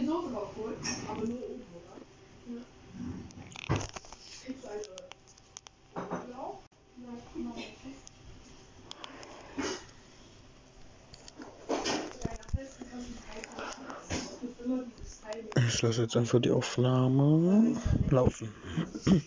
die Soße rausholen, aber nur oben, oder? Ja. Du eine Blau? Guck mal. Ich lasse jetzt einfach die Aufnahme laufen. Hm.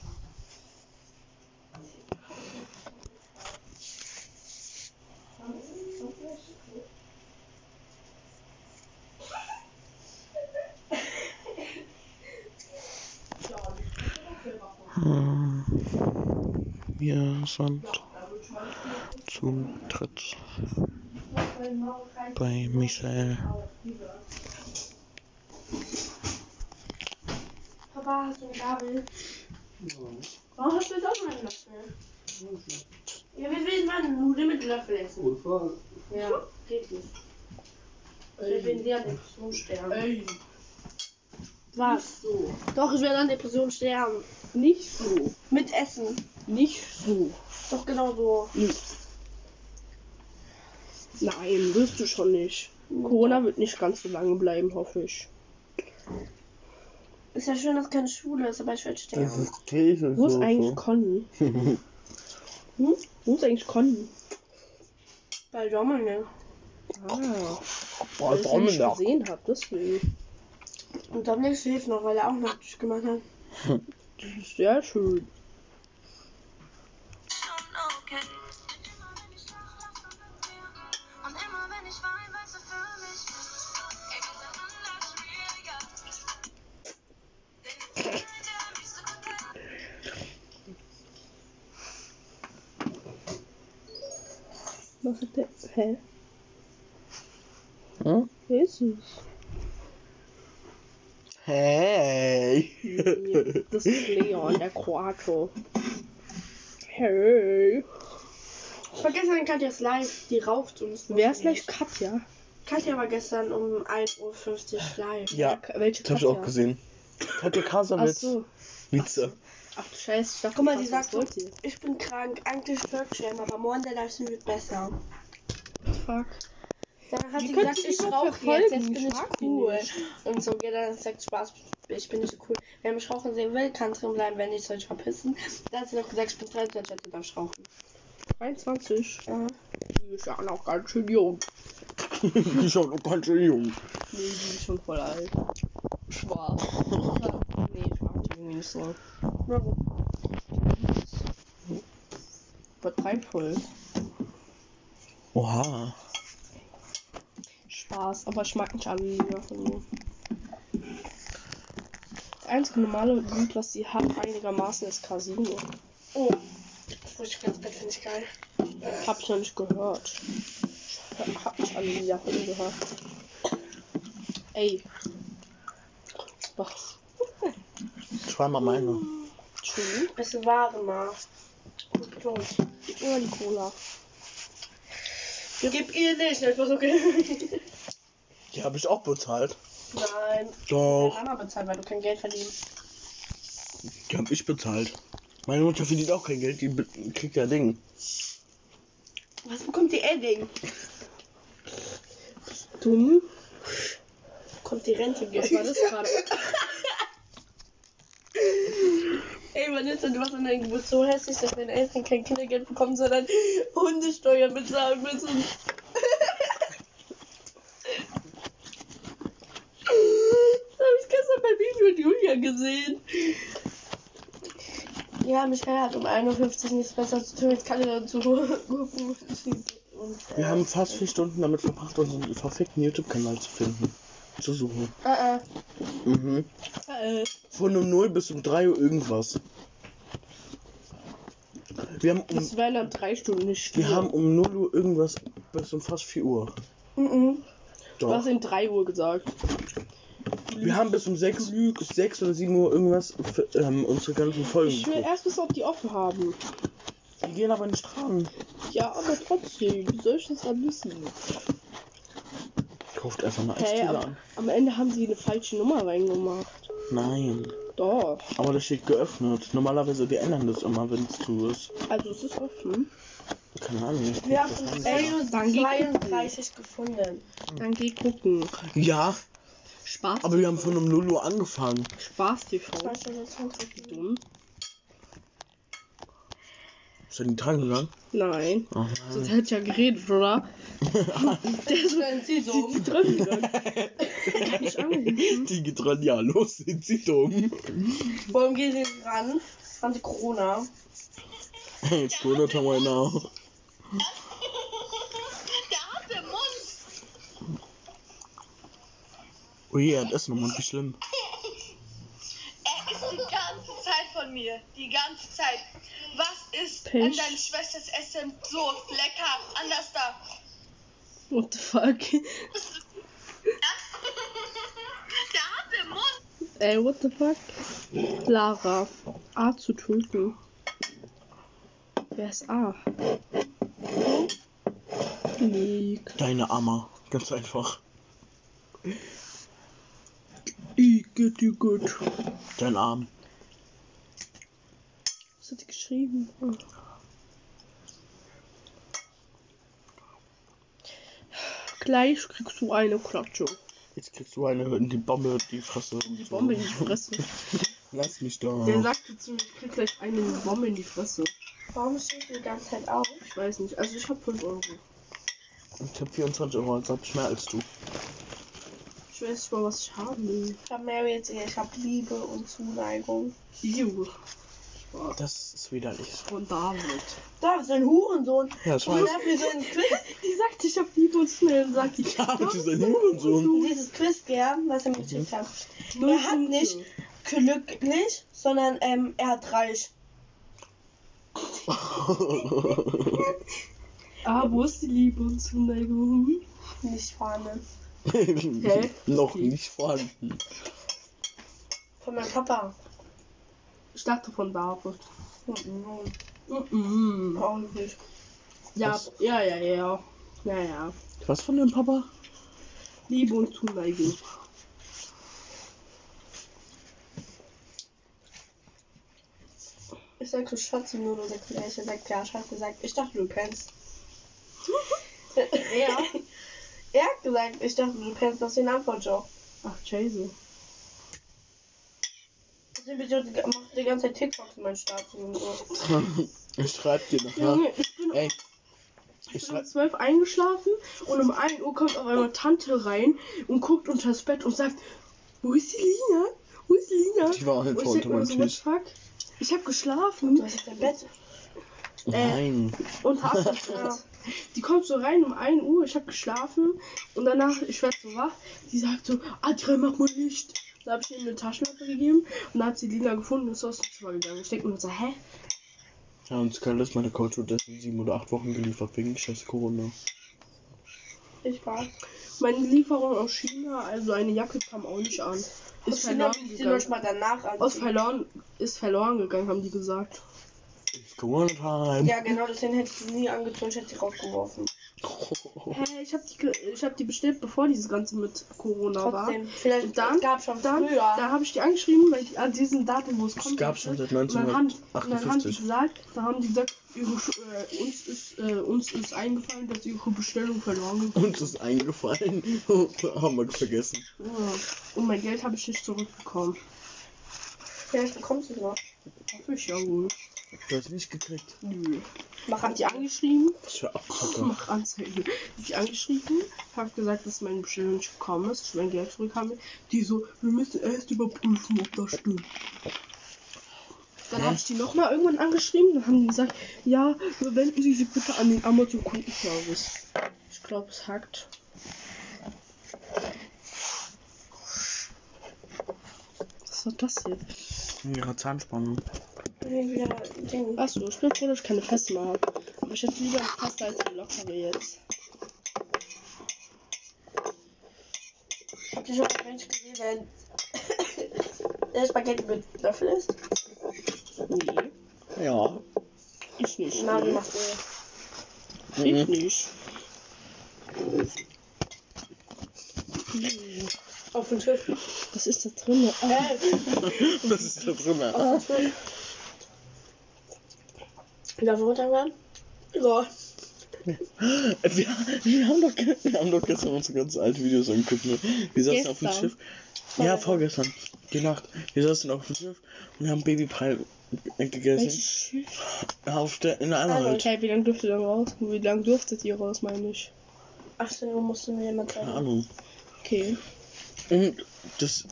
Wir sind zum Tritt bei Michael. Papa, hast du eine Gabel? Warum hast du jetzt auch mal einen Löffel? Ja, wir will mal Nudeln mit Löffel essen. Unfall. Ja, geht nicht. Ich bin sehr Depression sterben. Ey, Was? so. Doch, ich werde an Depression sterben. Nicht so. Mit Essen. Nicht so. Doch genau so. Nein, wirst du schon nicht. Corona wird nicht ganz so lange bleiben, hoffe ich. Ist ja schön, dass keine Schule ist, aber ich werde sterben. Käse. Wo ist eigentlich Conny? hm? Wo ist eigentlich Conny? Bei Dominik. Ah, Boah, weil ich ihn nicht gesehen habe, deswegen. Und Dominik schläft noch, weil er auch Nachtisch gemacht hat. Das ist sehr schön. Nossa, pera. Hã? Jesus. Hey! Dos Leon é quatro. Hey. Ich war gestern in Katjas Live, die raucht und es Wer ist gleich Katja? Katja war gestern um 1.50 Uhr live. Ja, Welche das hab ich auch gesehen. Katja Ach Kasawitz. so. Vize. Ach du Scheiße, ich dachte, Guck mal, die sagt so, ich bin krank, eigentlich Wirkschirm, aber morgen der Livestream wird besser. Fuck. Dann hat Die sie könnt gesagt, ihr ich rauche verfolgen, jetzt, jetzt ich bin ich cool. Und so, ja, dann sagt Spaß, ich bin nicht so cool. Wer mich rauchen sehen will, kann drin bleiben, wenn nicht, soll ich verpissen. Dann hat sie noch gesagt, ich bin 23, also darf ich rauchen. 23. Ja. Die ist ja noch ganz schön jung. Die ist auch noch ganz schön jung. Nee, die ist schon voll alt. Schwarz. nee, ich mag die irgendwie nicht so. Warum? Übertreibt voll. Oha. Spaß, aber ich mag nicht alle Lieder von ihr. Das einzige normale Lied, was sie hat, einigermaßen ist Casino. Oh. Das muss ich ganz Bett, finde ich geil. Hab ich noch nicht gehört. Ich hab nicht alle Lieder von ihr gehört. Ey. Was? Zweimal meine. Schön. Bisschen Ware mal. Gib mir mal die Cola. Gib ihr nicht, das war okay. Die habe ich auch bezahlt. Nein. Doch. Deine Mama bezahlt, weil du kein Geld verdienst. Die habe ich bezahlt. Meine Mutter verdient auch kein Geld, die kriegt ja Ding. Was bekommt die Edding? Dumm. Kommt die Rente Was war das gerade? Ey, Vanessa, du machst an deinem Geburtstag so hässlich, dass deine Eltern kein Kindergeld bekommen, sondern Hundesteuer bezahlen müssen. Das habe ich gestern bei Bibi und Julia gesehen. Ja, Michael hat um 51 nichts besser zu tun, jetzt kann er dazu äh, Wir haben fast vier Stunden damit verbracht, unseren verfickten YouTube-Kanal zu finden. Zu suchen. äh, äh, Mhm. Äh, Von um 0 bis um 3 Uhr irgendwas. Wir haben um, das wären dann drei Stunden nicht. wir haben um 0 Uhr irgendwas bis um fast 4 Uhr. mhm. Du Doch. hast in 3 Uhr gesagt. Wir haben bis um 6, 6 oder 7 Uhr irgendwas für, ähm, unsere ganzen Folgen Ich will geguckt. erst wissen, ob die offen haben. Die gehen aber nicht dran. Ja, aber trotzdem, wie soll ich das dann wissen? Kauft einfach eine Hey, am, an. am Ende haben sie eine falsche Nummer reingemacht. Nein. Doch. Aber das steht geöffnet. Normalerweise, die ändern das immer, wenn es zu ist. Also es ist offen. Keine Ahnung. Wir haben das um an. Ey, dann geh 32 gefunden. Dann geh gucken. Ja, Spaß. Aber wir haben von um 0 Uhr angefangen. Spaß TV. Das ist Dumm. Ist er nicht dran gegangen? Nein. Oh Sonst hätte ich ja geredet, oder? Der ist die, die drin gegangen. Gar nicht angerufen. Die getrennt, ja, los sind sie dumm. Warum gehen sie ran? Haben sie Corona? Jetzt wundert er mal nach. Der hat den Mund. Ui, er hat Essen nochmal, wie schlimm. Er ist die ganze Zeit von mir. Die ganze Zeit. Was ist Pech. an deiner Schwesters Essen so lecker? Anders da. What the fuck? Der hat den Mund. Ey, what the fuck? Lara. A zu töten. Wer ist A? Leak. Deine Amma. Ganz einfach. Get you good. Dein Arm. Was hat die geschrieben? Gleich kriegst du eine Klatsche. Jetzt kriegst du eine in die Bombe, die Fresse. Die Bombe in die Fresse. Lass mich da. Der sagte zu mir, ich krieg gleich eine Bombe in die Fresse. Warum stehst du die ganze Zeit auf? Ich weiß nicht. Also ich hab 5 Euro. Ich hab 24 Euro, also hab ich mehr als du. Ich weiß mal, was ich haben will. Ich hab Mary jetzt ich hab Liebe und Zuneigung. Ew. Das ist widerlich. Von David. Da ist ein Hurensohn. Ja, das Und weiß dafür so ein Quiz. Die sagt, ich hab Liebe und schnell. Und sagt die, das ist ein Hurensohn. Dieses Quiz, ja, was er mir geschickt hat. Er hat nicht glücklich, sondern ähm, er hat reich. Ah, wo ist die Liebe und Zuneigung? Nicht vorne. Hä? Noch nicht vorhanden. Von meinem Papa. Ich dachte von David. Mhm. Mhm. Auch nicht. Ja, Was? ja, ja, ja. Ja, ja. Was von dem Papa? Liebe und Zuneigung. Ich sag so Schatzi nur oder gleich. Er sagt, ja, Schatz gesagt, ich dachte, du kennst. Ja. Er hat gesagt, ich dachte, du kennst das den Antwortjob. Ach, Chase. Deswegen macht die ganze Zeit TikToks in meinen Status und so. Ich schreib dir nachher. Junge, ich bin, Ey, ich ich bin um schreib. 12 eingeschlafen und um 1 Uhr kommt auf einmal Tante rein und guckt unter das Bett und sagt, wo ist die Lina? Wo ist die Lina? Die war Und ich unter meinem so, Tisch. fuck? Ich hab geschlafen Du hast jetzt dein Bett. Nein. und hab ja. Die kommt so rein um 1 Uhr, ich hab geschlafen und danach, ich werd so wach, die sagt so, Adria, mach mal Licht. Da hab ich ihr eine Taschenlampe gegeben und dann hat sie Lina gefunden und ist aus dem Zimmer gegangen. Ich denk mir so, hä? Ja, und Skylar ist meine Couch und in sieben oder acht Wochen geliefert wegen scheiß Corona. Ich war. Meine Lieferung aus China, also eine Jacke kam auch nicht an. Ist Ist verloren die noch gegangen. mal danach Aus anziehen. verloren, ist verloren gegangen, haben die gesagt. It's Corona time. Ja, genau, deswegen hätte ich sie nie angezogen, ich hätte sie rausgeworfen. Hä, ich hab die, ge- ich hab die bestellt, bevor dieses Ganze mit Corona war. Trotzdem, vielleicht Und dann- es gab schon Dann, früher. da habe ich die angeschrieben, weil die, an diesem Datum, wo es kommt. gab schon seit Und dann haben, und dann haben die 1958. gesagt, da haben die gesagt, ihre, Sch- äh, uns ist, äh, uns ist eingefallen, dass ihre Bestellung verloren gegangen Uns ist eingefallen. Haben wir vergessen. ist. Ja. Und mein Geld habe ich nicht zurückbekommen. Vielleicht bekommst du es noch. Hoffe ich ja wohl. Du hast nicht gekriegt. Nö. Mach Hab die angeschrieben, Ich war mach Anzeige. Die angeschrieben, hab gesagt, dass meine Bestellung nicht gekommen ist, ich mein Geld zurückhaben will. Die so, wir müssen erst überprüfen, ob das stimmt. Dann habe ich die nochmal irgendwann angeschrieben, dann haben die gesagt, ja, wenden Sie sich bitte an den Amazon Kundenservice. Ich glaube, es hackt. Was war das hier? Ja, Zahnspange. Wieder Ding. Achso, ich bin froh, dass ich keine Feste mehr habe. Aber ich hätte lieber eine Feste als eine lockere jetzt. Habt ihr schon mal Mensch gesehen, wenn der Spaghetti mit Löffel ist? Nee, Ja. ich nicht. Mari nee. macht so. Ich Mhm. nicht. Auf den Tisch. Was ist da drin? Ah, Äh, Was ist da drin? Ich runterhören? Ja. Wir, wir, haben doch, wir haben doch gestern unsere ganzen alten Videos angeguckt. Ne? Wir saßen auf dem Gestern? Schiff. Ja, vorgestern. Die Nacht. Wir saßen auf dem Schiff und haben Babypie gegessen. Auf der, in der Ah, Anhalt. okay, wie lange dürft ihr raus? Wie lange durftet ihr raus, meine ich? 18 Uhr musste mir jemand Keine sagen. Ahnung. Okay. Und das.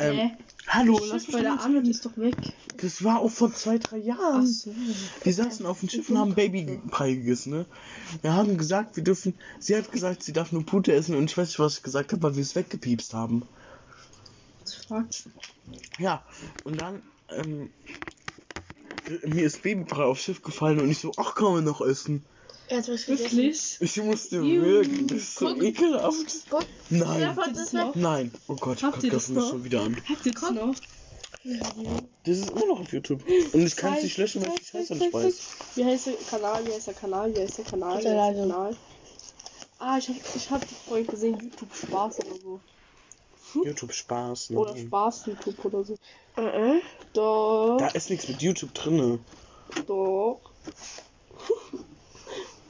Ähm, Hä? Hallo, Das lass bei der mal Arnold ist doch weg. Das war auch vor zwei, drei Jahren. so. Wir saßen auf dem Schiff und haben Babypie gegessen, ne? Wir haben gesagt, wir dürfen. Sie hat gesagt, sie darf nur Pute essen und ich weiß nicht, was ich gesagt habe, weil wir es weggepiepst haben. Ja, und dann, ähm, mir ist Babybrei aufs Schiff gefallen und ich so, ach, kann man noch essen. Er hat was. Wirklich? Ich musste Juh, wirklich, das ist so guck. ekelhaft. Guck. Nein, Ja, Habt ihr das noch? nein, oh Gott, ich Habt ihr kacke das das noch? schon wieder an. Habt ihr das noch? Das ist immer noch auf YouTube. Und ich kann es nicht löschen, weil ich die Scheiße nicht weiß. Wie heißt der Kanal? Wie heißt der Kanal? Wie heißt der Kanal? Wie heißt Der. Kanal? Ah, ich hab, ich hab vorhin gesehen, YouTube Spaß oder so. YouTube Spaß, ne? Oder Spaß YouTube oder so. Mhm. Doch, Da ist nichts mit YouTube drinne. doch.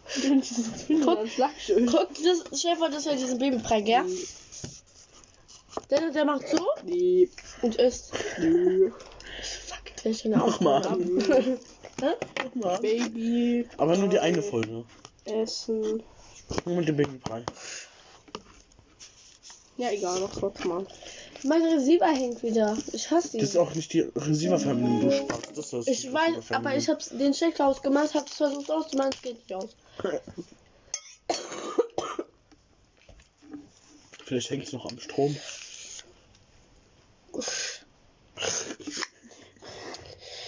Das finde, Guck. dann schlag schön. Guck, das Schäfer, das war diesen Babybrei, gell? Der, der macht so Nee, und isst. nö. Der ist eine Mach mal. Aufgabe. Baby. Aber nur die eine Folge. Essen. Mit dem Babybrei. Ja, egal, noch trotzdem mal. Mein Receiver hängt wieder. Ich hasse ihn. Das ist auch nicht die Receiver-Family, du Spaß. Das ist das ich weiß, aber ich hab's den Check ausgemacht, hab's versucht auszumachen, es geht nicht aus. Vielleicht hängt es noch am Strom.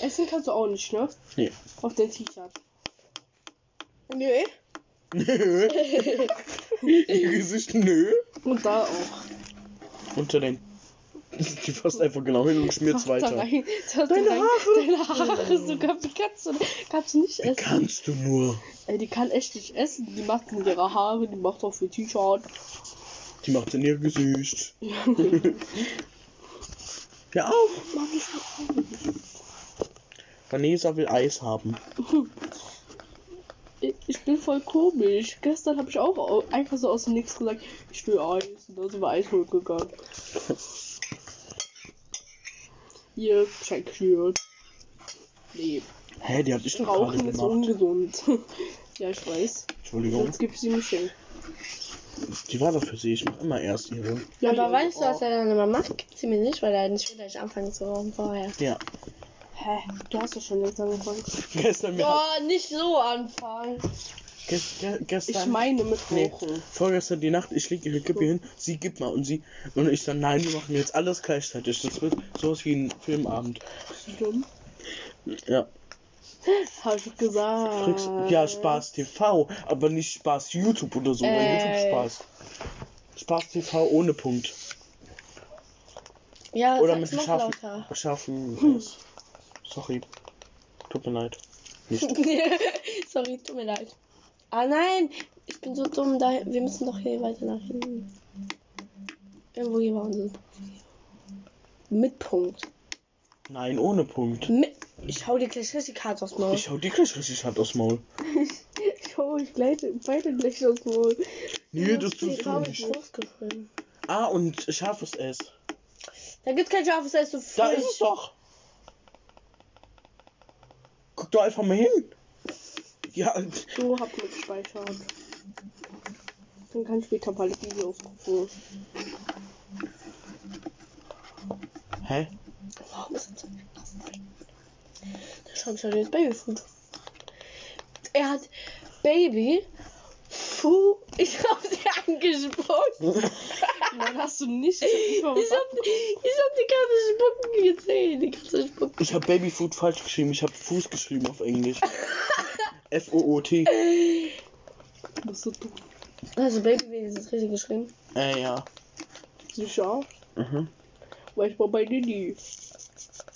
Essen kannst du auch nicht, ne? Nee. Auf dein T-Shirt. Nö. Nö. Ihr Gesicht, nö. Und da auch. Unter den. Die fasst einfach genau hin und schmiert Mach da weiter. rein. Deine Haare. Deine Haare sogar. Wie kannst du, nicht essen? kannst du nur? Ey, die kann echt nicht essen. Die macht in ihre Haare, die macht auch für T-Shirt. Die macht in ihr Gesicht. Ja auch. Mann, Vanessa will Eis haben. Ich- bin voll komisch. Gestern habe ich auch au- einfach so aus dem Nichts gesagt, ich will Eis. Und dann sind wir Eis holen gegangen. Hier, schockiert. Nee, Hä, die hab ich doch gerade Rauchen ist gemacht. ungesund. ja, ich weiß. Entschuldigung. Jetzt gib sie mir schenken. Die war doch für sie. Ich mach immer erst ihre. Ja, aber ja, weißt du, was er dann immer macht? Gibt sie mir nicht, weil er nicht will, dass ich anfange zu rauchen vorher. Ja. Hä? Du hast doch schon jetzt angefangen. Gestern, haben, Oh, nicht so anfangen. Gest, ge, gestern. Ich meine mit Nee, Rauchen. vorgestern die Nacht, ich leg ihre Kippe hin, sie gibt mal und sie und ich dann, nein, wir machen jetzt alles gleichzeitig. Das wird sowas wie ein Filmabend. Dumm. Ja. Hab ich gesagt. Kriegst, ja, Spaß TV, aber nicht Spaß YouTube oder so, Äh. YouTube Spaß. Spaß TV ohne Punkt. Ja, Oder mit scharfen, scharfen S. Sorry. Tut mir leid. Sorry, tut mir leid. Ah nein, ich bin so dumm. Da, wir müssen doch hier weiter nach hinten. Irgendwo hier war unser. Mit Punkt. Nein, ohne Punkt. Mit, ich hau dir gleich richtig hart aufs Maul. Ich hau die gleich richtig hart aufs Maul. Ich gleite beide gleich aus dem Maul. Nee, das tust du nicht. Ah, und scharfes S. Da gibt's kein scharfes Essen. Da ist es doch. Guck doch einfach mal hin. Ja, So hab mit gespeichert. Dann kann ich später bald Videos gucken. hä? Warum ist das so? Da schau ich jetzt Babyfood. Er hat Baby. Fu. Ich hab sie angespuckt. Nein, hast du nicht. Ich hab Ich hab, ich hab die ganze Spucken gesehen. Die ganze Spucken. Ich habe Babyfood falsch geschrieben. Ich habe Fuß geschrieben auf Englisch. F-O-O-T. Das ist so dumm. Also Baby wenigstens richtig geschrieben. Äh, ja. Sicher. Mhm. Weiß man bei dir nie.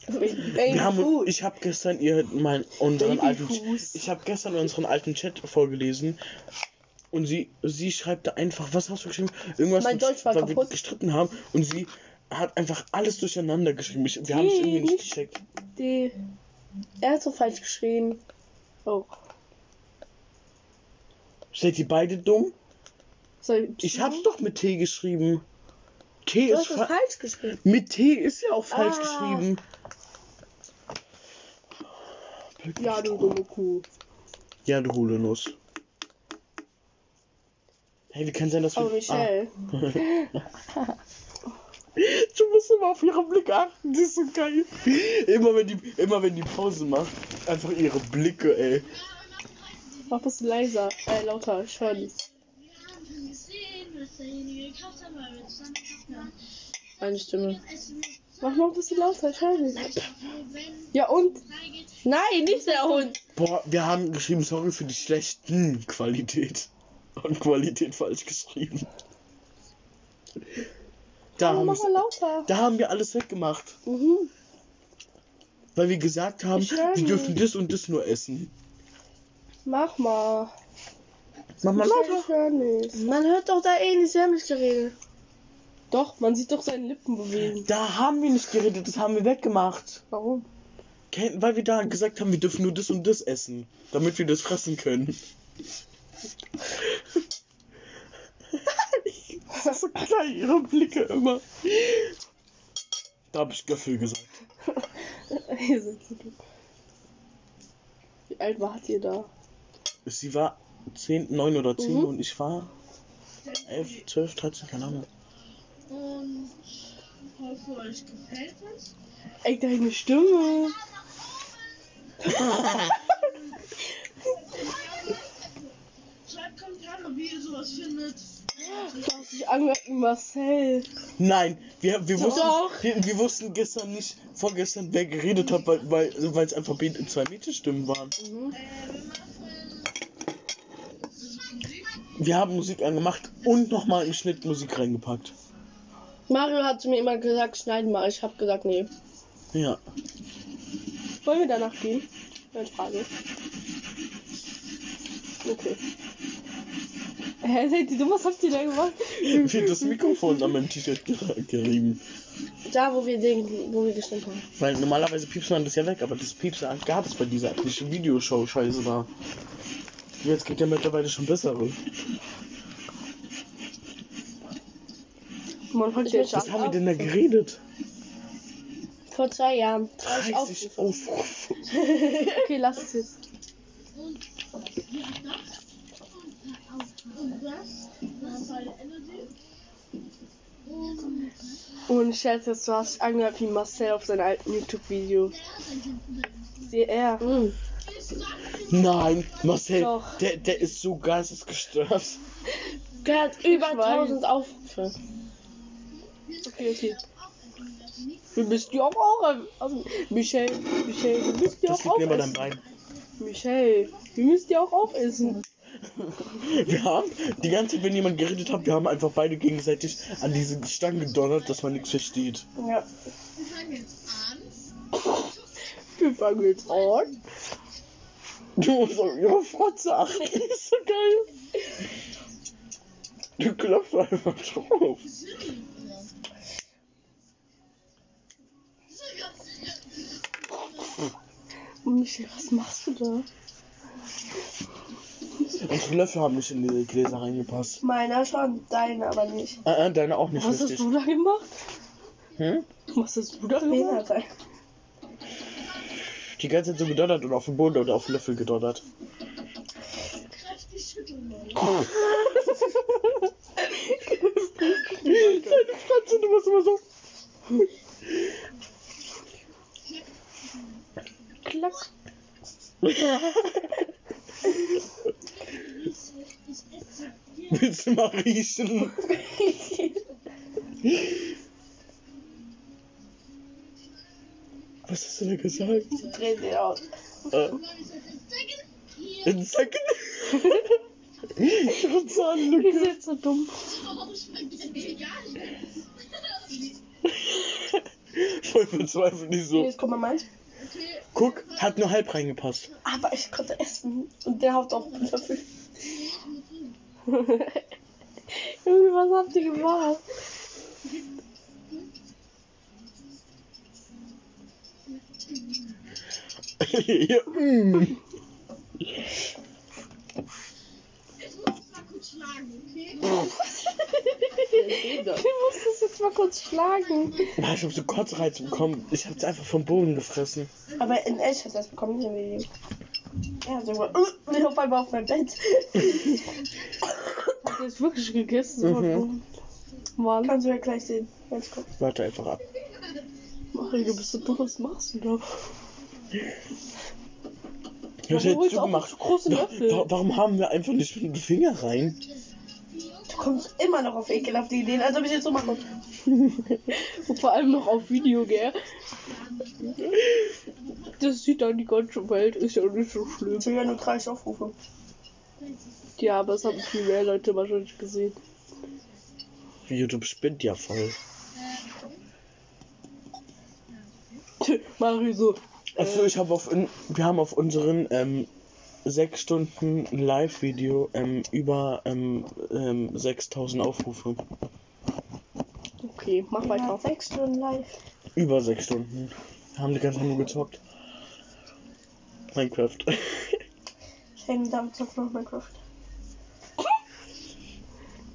Baby Wir haben, ich habe gestern ihr mein, unseren alten, ich habe gestern unseren alten Chat vorgelesen und sie, sie schreibt da einfach, was hast du geschrieben? Irgendwas, Mein Deutsch war weil wir kaputt. gestritten haben und sie hat einfach alles durcheinander geschrieben. Ich, wir haben es irgendwie nicht gecheckt. Die. Er hat so falsch geschrieben. Oh. Seid ihr beide dumm? Soll Ich hab's doch mit T geschrieben. T Du ist fa- falsch geschrieben. mit T ist ja auch falsch Ah. geschrieben. Ja, du dumme Kuh. Ja, du Hulenuss. Hey, wie kann sein, dass wir. Aber Michelle. Ah. Du musst immer auf ihre Blicke achten, die ist so geil. Immer wenn die, immer wenn die Pause macht, einfach ihre Blicke, ey. Mach das leiser. Äh, lauter. Ich höre nicht. Wir haben gesehen, was derjenige gekauft hat, weil wir zusammen gekauft haben. Meine Stimme. Mach noch ein bisschen lauter. Ich höre nicht. Ja, und? Nein, nicht der Hund. Boah, wir haben geschrieben, sorry für die schlechten Qualität. Und Qualität falsch geschrieben. Da Oh, haben, mal da haben wir alles weggemacht. Mhm. Weil wir gesagt haben, wir dürfen das und das nur essen. Mach mal. Mach mal lauter. Man hört doch da eh nicht, sie haben nicht geredet. Doch, man sieht doch seine Lippen bewegen. Da haben wir nicht geredet, das haben wir weggemacht. Warum? Weil wir da gesagt haben, wir dürfen nur das und das essen, damit wir das fressen können. so klein, ihre Blicke immer. Da habe ich Göffel gesagt. Wie alt wart ihr da? Sie war 10, 9 oder 10 Mhm. und ich war 11, 12, 13, keine Ahnung. und hoffe, euch gefällt es. Ey, deine Stimme. Schreibt Kommentare, wie ihr sowas findet. Du hast dich angehört wie Marcel. Nein, wir, wir, wussten, wir, wir wussten gestern nicht, vorgestern, wer geredet hat, weil weil weil es einfach zwei Mädchenstimmen waren. Äh, wir haben Musik angemacht und nochmal im Schnitt Musik reingepackt. Mario hat zu mir immer gesagt, schneiden mal. Ich habe gesagt, nee. Ja. Wollen wir danach gehen? Eine Frage. Okay. Hä, seid ihr dumm? Was habt ihr da gemacht? Wie das Mikrofon an meinem T-Shirt ger- gerieben. Da, wo wir den, wo wir gestimmt haben. Weil normalerweise piepst man das ja weg, aber das Piepsen gab es bei dieser eigentlichen Videoshow-Scheiße da. Jetzt gibt ja mittlerweile schon bessere. Man Ich jetzt Was haben wir denn da geredet? Vor zwei Jahren. War ich 30 auch. Aufrufe. Okay, lass es jetzt. und jetzt, du hast angehört wie Marcel auf seinen alten YouTube-Videos. Sehe er. Nein, Marcel, Doch. der, der ist so geistesgestört. Der hat über Ich weiß. 1000 Aufrufe. Okay, okay. Wir müssen die auch auch. Also, Michelle, Michelle, wir müssen die Das auch aufessen. Bein. Michelle, wir müssen die auch aufessen. Wir haben die ganze Zeit, wenn jemand geredet hat, wir haben einfach beide gegenseitig an diese Stange gedonnert, dass man nichts versteht. Ja. wir fangen jetzt an. Wir fangen jetzt an. Du musst auf ihre Frotze achten. Das ist so geil. Du klopfst einfach drauf. Michelle, was machst du da? Unsere Löffel haben nicht in die Gläser reingepasst. Meiner schon, deine aber nicht. Äh, äh, deine auch nicht Was hast richtig. du da gemacht? Hm? Was hast du da gemacht? Die ganze Zeit so gedoddert und auf dem Boden oder auf dem Löffel schütteln, Leute. Deine Fratze, du musst immer so. Klack. Willst du mal riechen? Was hast du denn gesagt? Sie aus. Äh, in Second. Ihre Ihr Zahnlücke. seid so dumm. Voll verzweifelt, nicht so. Jetzt guck mal meins. Guck, hat nur halb reingepasst. Aber ich konnte essen. Und der haut auf den Löffel. Junge, was habt ihr gemacht? Ich muss mal kurz schlagen, okay? du musst es jetzt mal kurz schlagen. Ich hab so Kotzreiz bekommen. Ich hab's einfach vom Boden gefressen. Aber in echt hat das bekommen. Ja, so äh, ich auf einfach auf mein Bett. Hast du wirklich gegessen? Mhm. Mann. Kannst du ja gleich sehen, wenn kommt. Warte einfach ab. Mach, du bist so dumm? Was machst du da? Was du hättest holst du auch gemacht? so große Löffel. wa- Warum haben wir einfach nicht mit dem Finger rein? Du kommst immer noch auf ekelhafte Ideen, als ob ich jetzt so mache. Und vor allem noch auf Video, gell? Das sieht dann die ganze Welt, ist ja nicht so schlimm. Ich will ja nur 30 Aufrufe. Ja, aber es haben viel mehr Leute wahrscheinlich gesehen. YouTube spinnt ja voll. Mario so. Also ich habe auf in, wir haben auf unseren ähm, sechs Stunden Live-Video ähm, über ähm, ähm, 6000 Aufrufe. Okay, mach Ja, weiter. sechs Stunden live. Über sechs Stunden. Wir haben die ganze Zeit nur gezockt. Minecraft. Shane damit zockt noch Minecraft.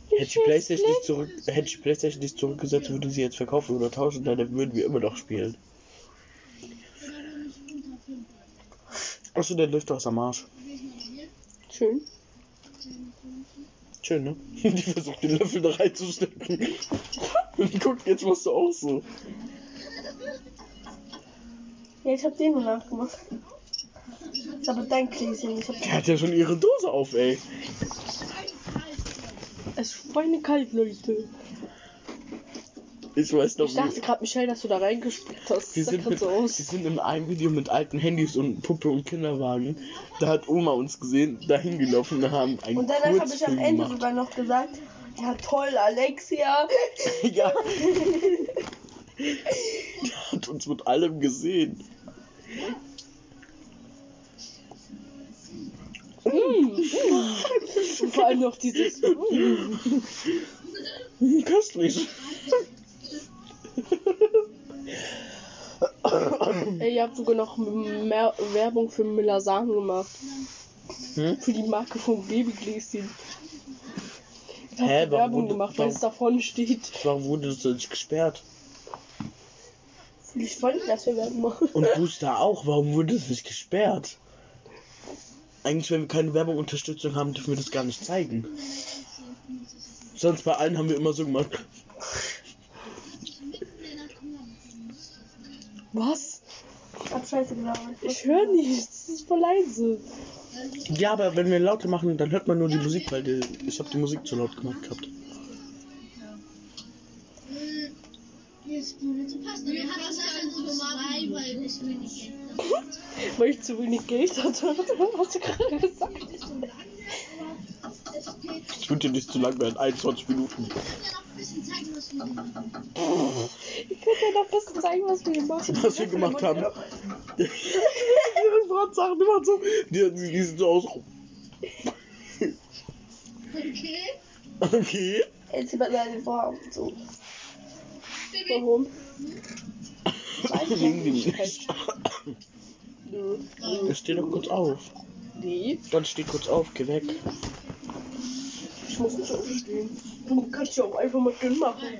Hätte ich Playstation nicht zurück, hätte ich Playstation nicht zurückgesetzt, würde sie jetzt verkaufen oder tauschen, dann würden wir immer noch spielen. Achso, der läuft aus am Arsch. Schön. Schön, ne? Die versucht den Löffel da reinzustecken. Und guck, jetzt machst du auch so. Ja, ich hab den nur nachgemacht. Ist aber dein Gläschen. Ich hab Der hat ja schon ihre Dose auf, ey. Es ist schweinekalt, Leute. Ich weiß noch Ich dachte gerade, Michelle, dass du da reingespielt hast. Sah sind, mit, so aus. sind in einem Video mit alten Handys und Puppe und Kinderwagen. Da hat Oma uns gesehen, dahin gelaufen und haben einen Und danach habe ich am Ende gemacht. sogar noch gesagt, ja toll, Alexia. ja. Der hat uns mit allem gesehen. Und vor allem noch dieses. Köstlich. Ey, ihr habt sogar noch mehr Werbung für Milasan gemacht. Hm? Für die Marke von Babygläschen. Ich hab Hä, Werbung wurde- gemacht, weil es davon steht. Warum wurde das nicht gesperrt? Ich wollte, dass wir Werbung machen. Und Booster auch. Warum wurde das nicht gesperrt? Eigentlich, wenn wir keine Werbung-Unterstützung haben, dürfen wir das gar nicht zeigen. Sonst bei allen haben wir immer so gemacht. Was? Ich hab Scheiße gesagt. Ich höre nichts. Es ist voll leise. Ja, aber wenn wir lauter machen, dann hört man nur die Musik, weil die, ich habe die Musik zu laut gemacht gehabt. Weil ich zu wenig Geld hatte. Hast du gerade gesagt? Ich würde dir nicht zu lang werden, 21 Minuten. Ich könnte ja noch ein bisschen zeigen, was wir machen. Was wir gemacht haben. Ihre Frau sagt immer so, die, die, die sieht so aus. Okay. Jetzt über seine Vorhaben zu. Warum? Wegen dem nicht. Steh doch kurz auf. Nee, Dann steh kurz auf, geh weg. ich muss nicht aufstehen. Du kannst ja auch einfach mal dünn machen.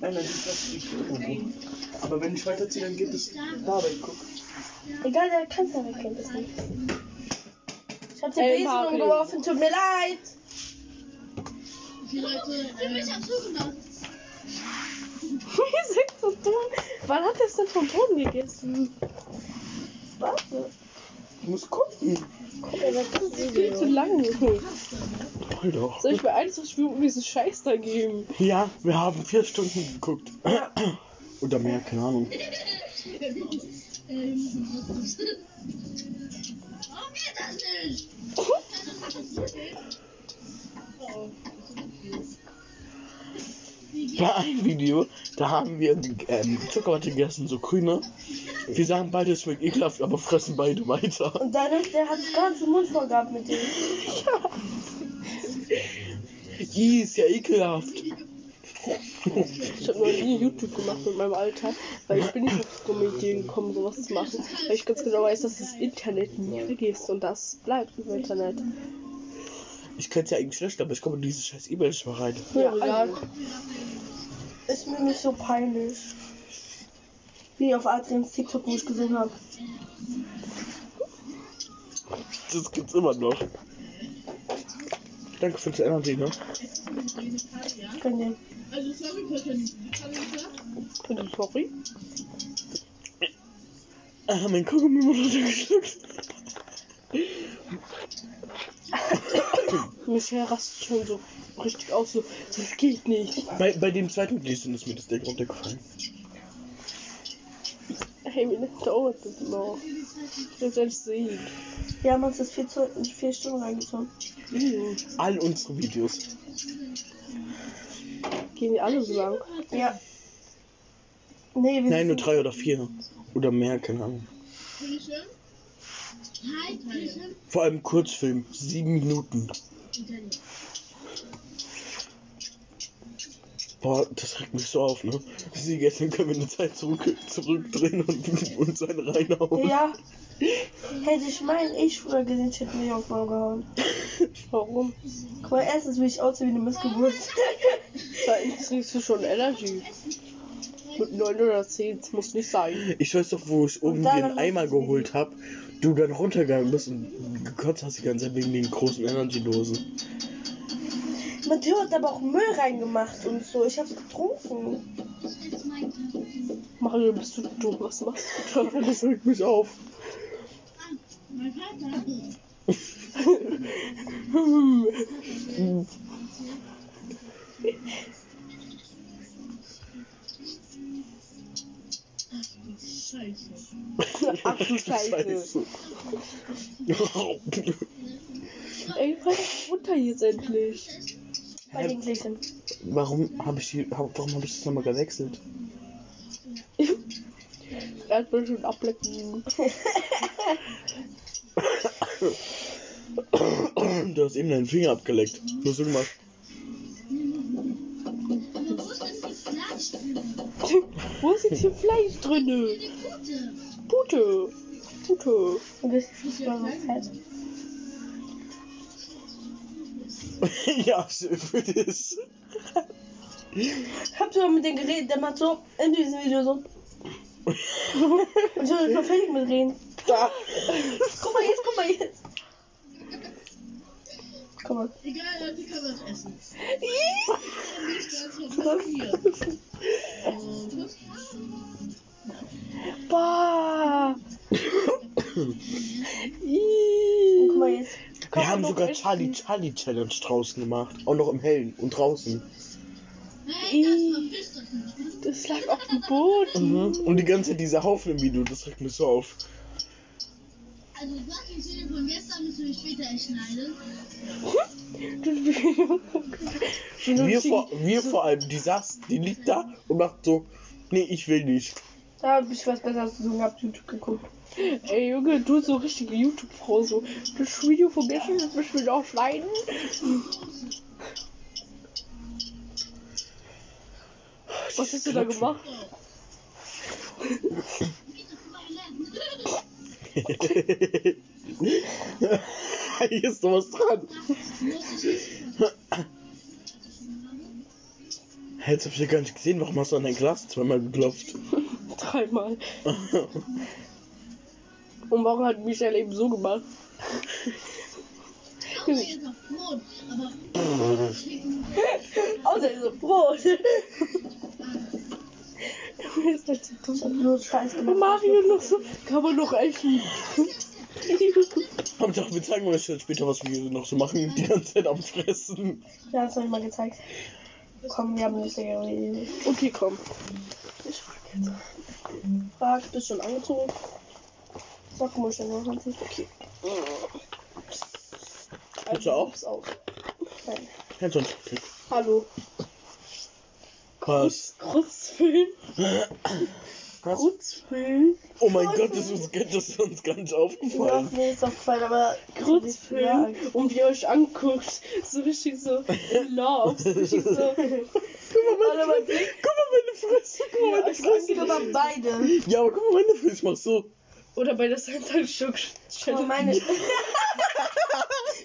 Nein, nein, das Aber wenn ich weiterziehe, dann geht es da weg, guck. Egal, der Kanzler kennt es nicht. Ich hab den Besen Mario. umgeworfen, tut mir leid. Wie sagt so dumm? Wann hat er es denn vom Boden gegessen? Warte. Ich muss gucken. Guck mal, das Das ist viel zu lang. Toll doch. Soll ich mir 21 Minuten diesen Scheiß da geben? Ja, wir haben vier Stunden geguckt. Oder mehr, keine Ahnung. Bei einem Video, da haben wir ähm, Zuckerwatte gegessen, so grüne. Wir sagen beide, es schmeckt ekelhaft, aber fressen beide weiter. Und dann, der hat ganz den Mund voll gehabt mit dem. Ih, ist ja ekelhaft. Ich habe noch nie YouTube gemacht mit meinem Alter, weil ich bin nicht auf Ideen gekommen, sowas zu machen. Weil ich ganz genau weiß, dass das Internet nie vergisst und das bleibt im Internet. Ich kenn's ja eigentlich schlecht, aber ich komme in diese scheiß E-Mail nicht mal rein. Ja, also. Ist mir nicht so peinlich. Wie auf Adrians TikTok, wo ich gesehen habe. Das gibt's immer noch. Danke für das Energy, ne? Gönn dir. Bitte, sorry. Ah, mein Kaugummi wurde runtergeschluckt. Michelle rastet schon so richtig aus, so, das geht nicht. Bei, bei dem zweiten Gläschen ist mir das Ding runtergefallen. Hey, wie lange dauert das noch? Ich will selbst sehen. Wir haben uns das vier, zu, vier Stunden reingezogen. Mhm. All unsere Videos. Gehen die alle so lang? Ja. Nee, wir Nein, nur drei oder vier. Oder mehr, keine Ahnung. Vor allem Kurzfilm. Sieben Minuten. Boah, das regt mich so auf, ne? Sie gestern können wir eine Zeit zurück, zurückdrehen und uns einen reinhauen. Ja. Hätte ich meinen ich früher gesehen, ich hätte mich auf Maul gehauen. Warum? Guck mal, erstens will ich aussehen wie eine Missgeburt. Da kriegst du schon Energy. Mit 9 oder 10, das muss nicht sein. Ich weiß doch, wo ich oben den Eimer geholt hab. Du dann runtergegangen bist und gekotzt hast die ganze Zeit wegen den großen Energy-Dosen. Matteo hat aber auch Müll reingemacht und so. Ich hab's getrunken. Mario, bist du dumm? Was machst du da? Das regt mich auf. Ach du Scheiße. Ey, fall doch runter jetzt endlich. Bei den Gläschen. Warum habe ich die, warum habe ich das nochmal gewechselt? Er will schon ablecken. Du hast eben deinen Finger abgeleckt. Du hast irgendwas. Wo ist jetzt hier Fleisch drinne? Pute. Pute. Und das ist immer so fett. ja, für das. Habt ihr mal mit dem geredet? Der macht so in diesem Video so. Und ich will noch fertig mit reden. Da. Guck mal jetzt, guck mal jetzt. Guck mal. Egal, Leute, können wir es essen. Bah. Und Ih. guck mal jetzt. Wir haben sogar. Charlie Charlie Challenge draußen gemacht. Auch noch im Hellen und draußen. Hey, das verpisst euch nicht. Das lag auf dem Boden. Mhm. Und die ganze Zeit dieser Haufen im Video, das regt mich so auf. Also, sag die Szene von gestern müssen wir später schneiden. Wir vor, wir vor allem, die saß, die liegt da und macht so, nee, ich will nicht. Da hab ich was Besseres zu tun gehabt, YouTube geguckt. Ey, Junge, du so richtige YouTube-Frau. So, das Video von gestern, das müssen wir noch schneiden. Was hast du da gemacht? Hier ist doch was dran. Jetzt hab ich gar nicht gesehen, warum hast du an dein Glas zweimal geklopft? Dreimal. Und warum hat Michelle eben so gemacht? Auch jetzt auf Brot, aber Außer diese Brot. ist halt so dumm. Ich hab nur Scheiß gemacht. Mario noch so, kann man noch essen. Hauptsache, wir zeigen euch später, was wir noch so machen. Die ganze Zeit am Fressen. Ja, hast du euch mal gezeigt. Komm, wir haben nicht geredet. okay, komm. Ich Frag, bist schon angezogen? Sag mal schnell noch anziehen. Okay. Willst du auch? Auf. Nein. Ja, sonst. Okay. Hallo. Was? Kurzfilm. Was? Kurzfilm. Oh mein Gott, das ist, uns, das ist uns gar nicht Ja, aufgefallen. mir ist aufgefallen, aber. Kurzfilm. Und wie ihr euch anguckt. So richtig so in love. So richtig so. Guck mal, Warte meine Fresse. Guck mal, meine Fresse. Guck mal, meine Ich angeht Fresse. aber beide. Ja, aber guck mal, meine Fresse. Ich mach so. Oder bei der Sandal Shock. Guck mal, meine.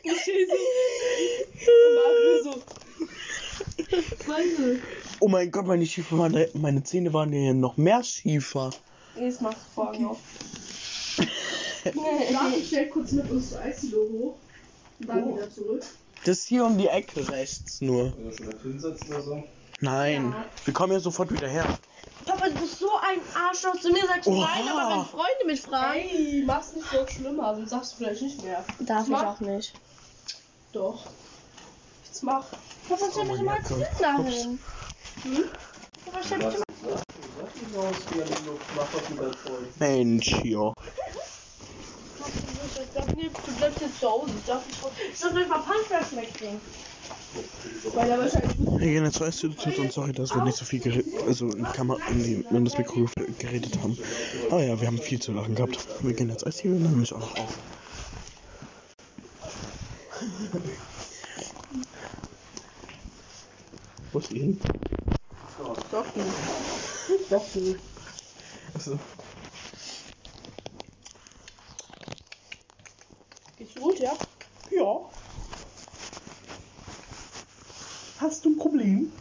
Ich stehe so. Und Mario so. Weißt du? Oh mein Gott, meine Schiefer waren, meine Zähne waren ja noch mehr schiefer. Jetzt machst du Vorhang auf. Darf ich schnell kurz mit uns zu Eisdilo hoch? Und dann Oh. wieder zurück. Das ist hier um die Ecke rechts nur. Also schon hinsetzen oder so? Nein, Ja. wir kommen ja sofort wieder her. Papa, du bist so ein Arschloch. Zu mir sagst du Oha. nein, aber wenn Freunde mich fragen. Ey, mach's nicht noch schlimmer, sonst sagst du vielleicht nicht mehr. Darf ich Mach. auch nicht. Doch. Jetzt mach. Papa, stell mich mal Jacke. zurück dahin. Hm? Mensch, nicht, du bleibst jetzt zu Hause. Ich darf nicht raus. Ich soll mal Punchflash wegnehmen. Weil er wahrscheinlich gehen jetzt zur Institut und sorry, dass wir nicht so viel geredet, also in, Kamera, in, die, in das Mikro geredet haben. Aber ja, wir haben viel zu lachen gehabt. Wir gehen jetzt Eis hier und dann nehme ich auch noch auf. Wo ist die hin? Doch nicht. Doch nicht. Also, Geht's gut, ja? ja. Hast du ein Problem?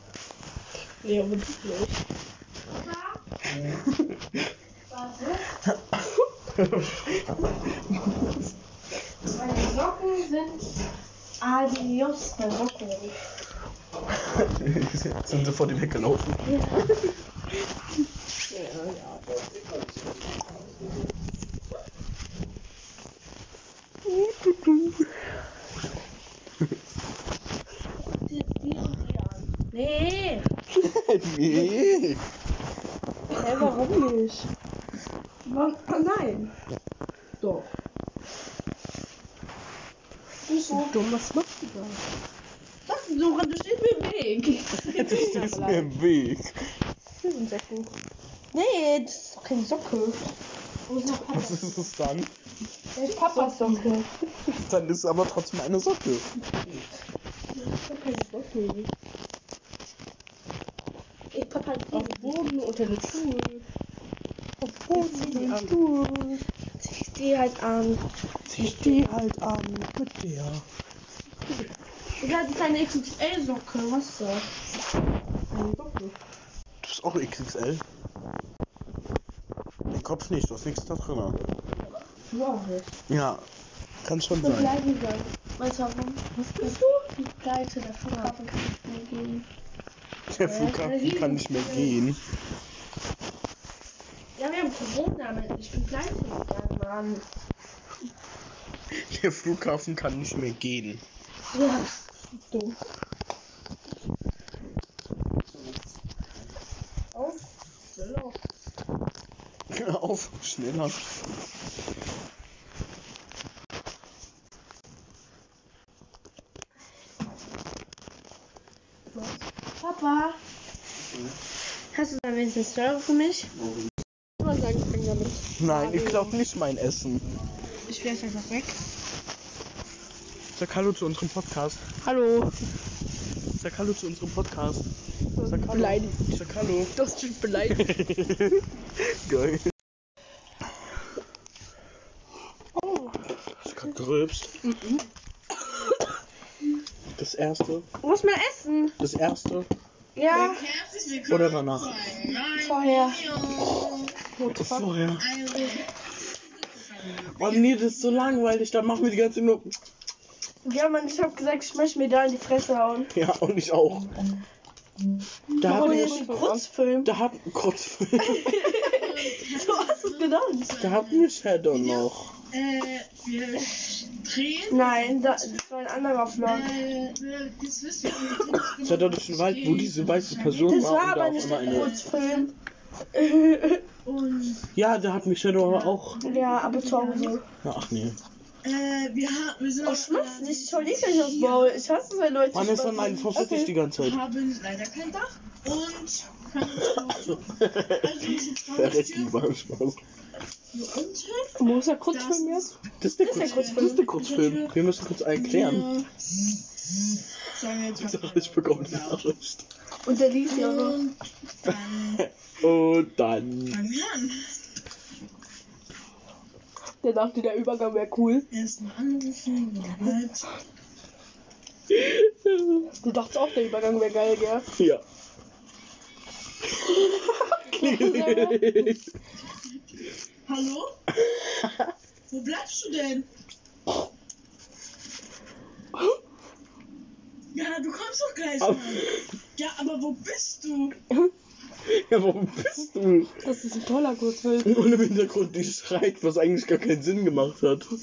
Nee, aber wirklich nicht. Meine Socken sind Adios, meine Socken. Sind sie vor dir weggelaufen? An. Nee. nee. Hä, warum nicht? Wann? Ah, nein. Doch. Nicht so. Dumm, was machst du da? Ist so? Du stehst mir im Weg. Das ist mir im Weg. Hier sind Socken. Nee, das ist doch keine Socke. Wo ist noch Papa? Was ist es dann? Das ist Papas Socke. Dann ist es aber trotzdem eine Socke. Ich hab keine Socken. Ich Papa Auf dem Boden, unter den Schuhen. Auf Zieh die an. zieh ich die halt an. Zieh die halt an mit der. Ja, das ist eine XXL-Socke. Was ist das? Eine Socke. Du bist auch XXL. Den Kopf nicht, du hast nichts da drin. Du auch nicht. Ja, kann schon sein. Pleite sein. Weißt du warum? Was bist du? Die Pleite, der Flughafen kann nicht mehr gehen. Der Flughafen kann nicht mehr gehen. Ja, wir haben Corona, Mann. Ich bin pleite gegangen, Mann. Der Flughafen kann nicht mehr gehen. Ja. Dumm. Auf. Schnell auf. Schneller. Papa. Hast du da wenigstens Euro für mich? Nein, ich glaube nicht mein Essen. Ich werfe einfach weg. Sag Hallo zu unserem Podcast. Hallo. Sag Hallo zu unserem Podcast. Sag Hallo. Beleidigt. Sag Hallo. Hast dich beleidigt. Geil. Oh. Hast du gerade gerülpst? Das erste. Ist mein Essen? Das erste. Ja, Oder danach? vorher. Vorher. Oh nee, das ist so langweilig. Da machen wir die ganze Zeit nur. Ja, Mann, ich hab gesagt, ich möchte mir da in die Fresse hauen. Ja, und ich auch. Da hatten jetzt wir. ein Kurzfilm. Da hatten. Kurz. Du hast es genannt. Da hatten wir Shadow noch. Äh, wir drehen. Nein, da, das war ein anderer Vlog. Äh, wir- jetzt wisst ihr, wie Shadow durch den Wald, wo diese weiße Person Das war. war und da aber nicht ein. Kurzfilm. Und Ja, da hatten wir Shadow aber auch. Ja, aber zu Hause. Ja, ach nee. Äh, wir, ha wir sind Oh, schmatz nicht, ich dich gleich aufs Maul. Ich hasse es, wenn Leute Mann, ist dann schmatzen. mein versuch ich die ganze Zeit. haben leider kein Dach und. Also Haustür lieber Spaß. Wo ist der Kurzfilm jetzt? Das ist der, Das ist der Kurz, das ist der Kurzfilm. Wir müssen kurz erklären. Wir Ich sag, ich bekomme die Nachricht. Und der lief ja noch. Und dann Und dann. Der dachte, der Übergang wäre cool. Erstmal anrufen, wie der bleibt. Du dachtest auch, der Übergang wäre geil, gell? Ja. Hallo? Wo bleibst du denn? Ja, du kommst doch gleich mal. Ja, aber wo bist du? Ja, warum bist du? Das ist ein toller Kurzfilm. Und im Hintergrund die schreit, was eigentlich gar keinen Sinn gemacht hat. Und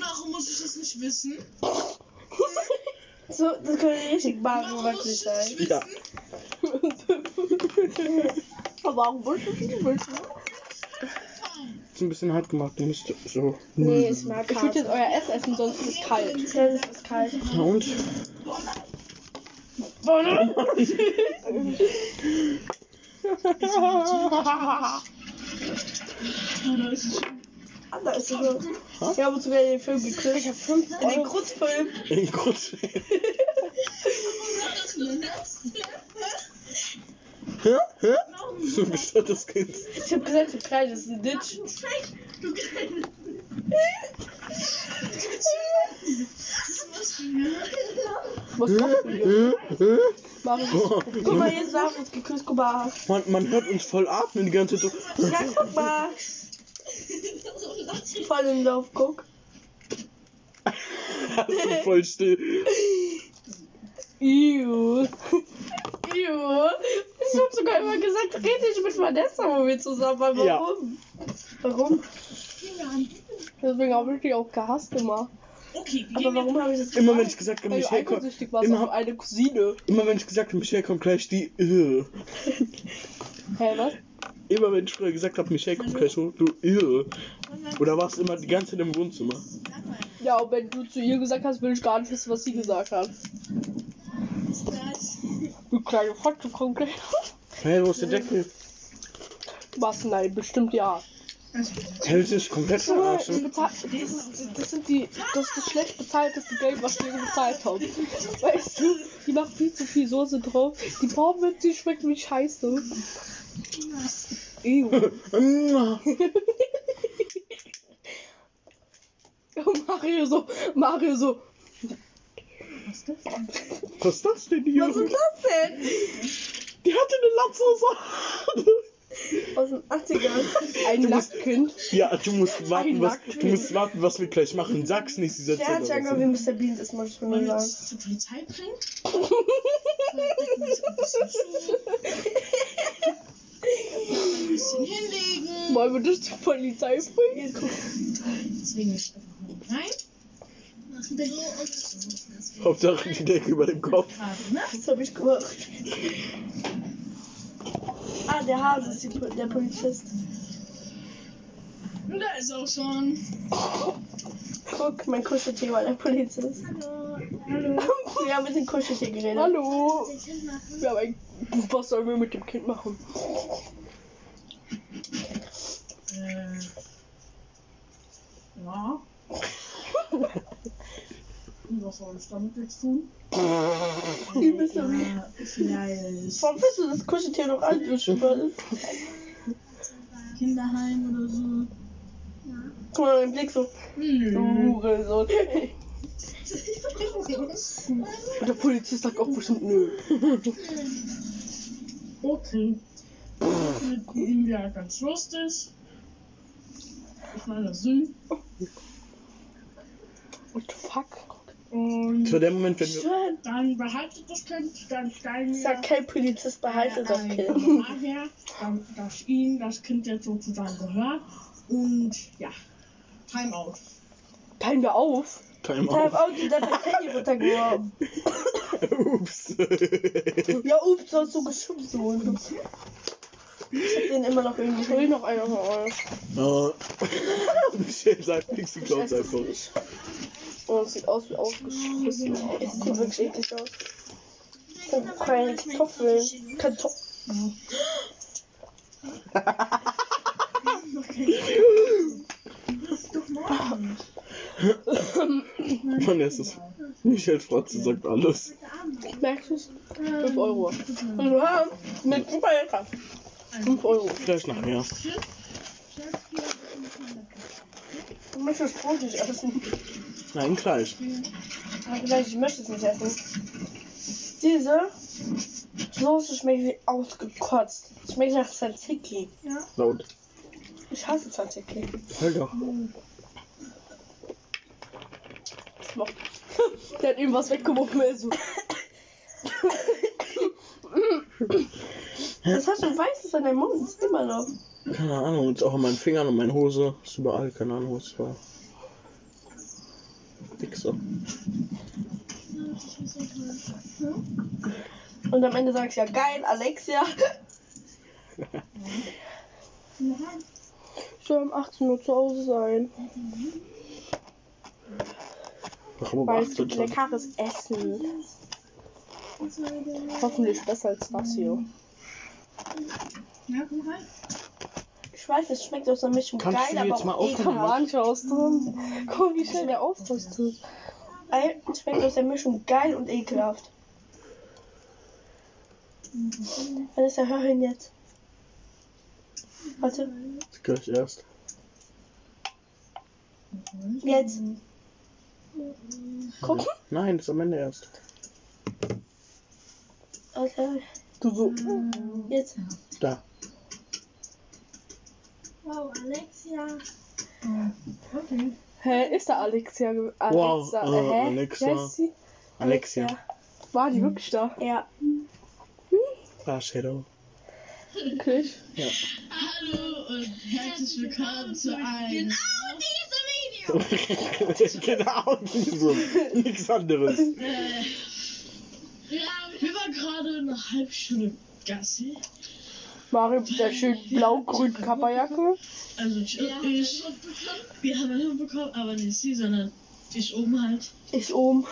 warum muss ich das nicht wissen? So, das könnte richtig Warum Mario muss ich wirklich das sein. Ja. Aber warum willst du das nicht wissen? Ist ein bisschen hart gemacht, nicht so. Nee, ich mag Ich würde jetzt euer Essen essen, sonst ist es kalt. Ja, es ist kalt. Und? Da ist es so. Wir haben uns sogar den Film gekriegt. Ich hab 5 In den Kurzfilm. In Grund. Hä? Hä? So ein gestörtes Kind. Ich hab gesagt, so klein, das ist ein Ditch. Du Was machst du hier? Mario, guck mal, jetzt haben wir uns geküsst, guck mal. Man, man hört uns voll atmen die ganze Zeit so. Ja, guck mal. Voll im Lauf, guck. Also voll still. Iu. Iu. Ich hab sogar immer gesagt, red nicht mit Vanessa, wo wir zusammen waren. Ja. Warum? Warum? Deswegen habe ich die auch gehasst immer. Okay, Aber warum habe ich das Immer wenn ich gesagt habe, du Michelle kommt. Immer, auf eine Cousine. immer wenn ich gesagt habe, Michelle kommt gleich, die. Äh. Hä, was? Immer wenn ich früher gesagt habe, Michelle kommt gleich so, du. Äh. Oder warst immer die ganze Zeit im Wohnzimmer. Ja, und wenn du zu ihr gesagt hast, will ich gar nicht wissen, was sie gesagt hat. Du kleine Fotze, komm gleich. Hey, wo ist der Deckel? Was? Nein, bestimmt ja. Das ist komplett verarschen. das, ist, das sind die, das ist das schlecht bezahlteste Geld, was wir bezahlt haben. Weißt du, die macht viel zu viel Soße drauf. Die Pommes, die schmeckt wie Scheiße. Ew. Mario so, Mario so. Was ist das denn hier? Was ist das denn? Die hatte eine Latzhose. Aus den 80ern. Ein Du musst-. Ja, du musst warten, was, du musst warten, was wir gleich machen. Sag's nicht, sie setzt Der hat aber angefangen wie Mr. Bean ist, muss ich Wollen nur wir sagen. zur Polizei bringen? Ein bisschen hinlegen. Wollen wir das zur Polizei bringen? Deswegen ich einfach mal rein. Hauptsache die Decke über dem Kopf. Ne? Das habe ich gemacht. Ah, der Hase ist die, der Polizist. Und da ist auch schon. Guck, mein Kuscheltier war der Polizist. Hallo. Wir haben mit dem Kuscheltier geredet. Hallo. Haben ein... Was sollen wir mit dem Kind machen? Äh. Ja. Was soll ich damit jetzt tun? Du wie? Ja, vielleicht Warum willst du das Kuscheltier noch anwischen? Kinderheim oder so. Guck mal, den Blick so. Nö. Hurensohn. Und der Polizist sagt auch bestimmt nö. Okay. Wir gucken, wie er ganz lustig. Ich meine, süß. What the fuck? Und war der Moment, wenn wir. Dann behaltet das Kind, dann steigen wir. Sagt kein Polizist, behalte das Kind. Daher, dann, dass ihm das Kind jetzt sozusagen gehört. Und ja, Timeout. Teilen wir auf. Time Time auf. out, die hat das Handy runtergeworfen. Ups. Ja, ups, du hast so geschubst. So. Ich hab den immer noch irgendwie. Ich will noch einer von euch. Oh. Michelle sagt nichts, du glaubst einfach. Oh, es sieht aus wie aufgeschissen. Es sieht wirklich eklig aus. Das sind keine Kartoffeln. Kartoffeln. Mann, es ist. Michelle Fratze sagt alles. Merkst du es? 5 Euro. Ja, mit super lecker. 5 Euro. Gleich nachher. Du möchtest das Brot nicht essen. Nein, gleich. Gesagt, ich möchte es nicht essen. Diese Soße schmeckt wie ausgekotzt. Schmeckt nach Tzatziki. Laut. Ich hasse Tzatziki. Halt doch. Der hat irgendwas weggeworfen. er So. Was hast du Weißes an deinem Mund? Ist immer noch. Keine Ahnung, ist auch an meinen Fingern und meinen Hose. Ist überall, keine Ahnung, was es war. Wichser. Und am Ende sagst du ja geil, Alexia. Ich soll um 18 Uhr zu Hause sein. Warum um Weil es 18 gibt leckeres Essen. Hoffentlich besser als das hier. Ja, komm rein. Ich weiß, es schmeckt aus der Mischung Kannst geil, du aber jetzt mal auch aufhören? ekelhaft. manche aus drin. Guck, wie schnell der ausrüstet. Ey, Es schmeckt aus der Mischung geil und ekelhaft. Vanessa, hör hin jetzt. Warte, Ist Gleich erst. jetzt. Gucken? Nein, das ist am Ende erst. Okay. Du so. Jetzt. Da. Wow, Alexia. Okay. Hä, ist da Alexia? ge- Wow, Alexa, äh, hä? Alexa. Ist sie? Alexia. War die wirklich da? Ja. Ah, Shadow. Wirklich? Hallo und herzlich willkommen zu einem. genau, so. Nichts anderes. Äh, wir waren gerade eine halbe Stunde Gassi. Mario mit der schönen blau-grünen Kapperjacke. Also ich, ich wir haben einen Hund bekommen, aber nicht sie, sondern ich oben halt. Ich oben.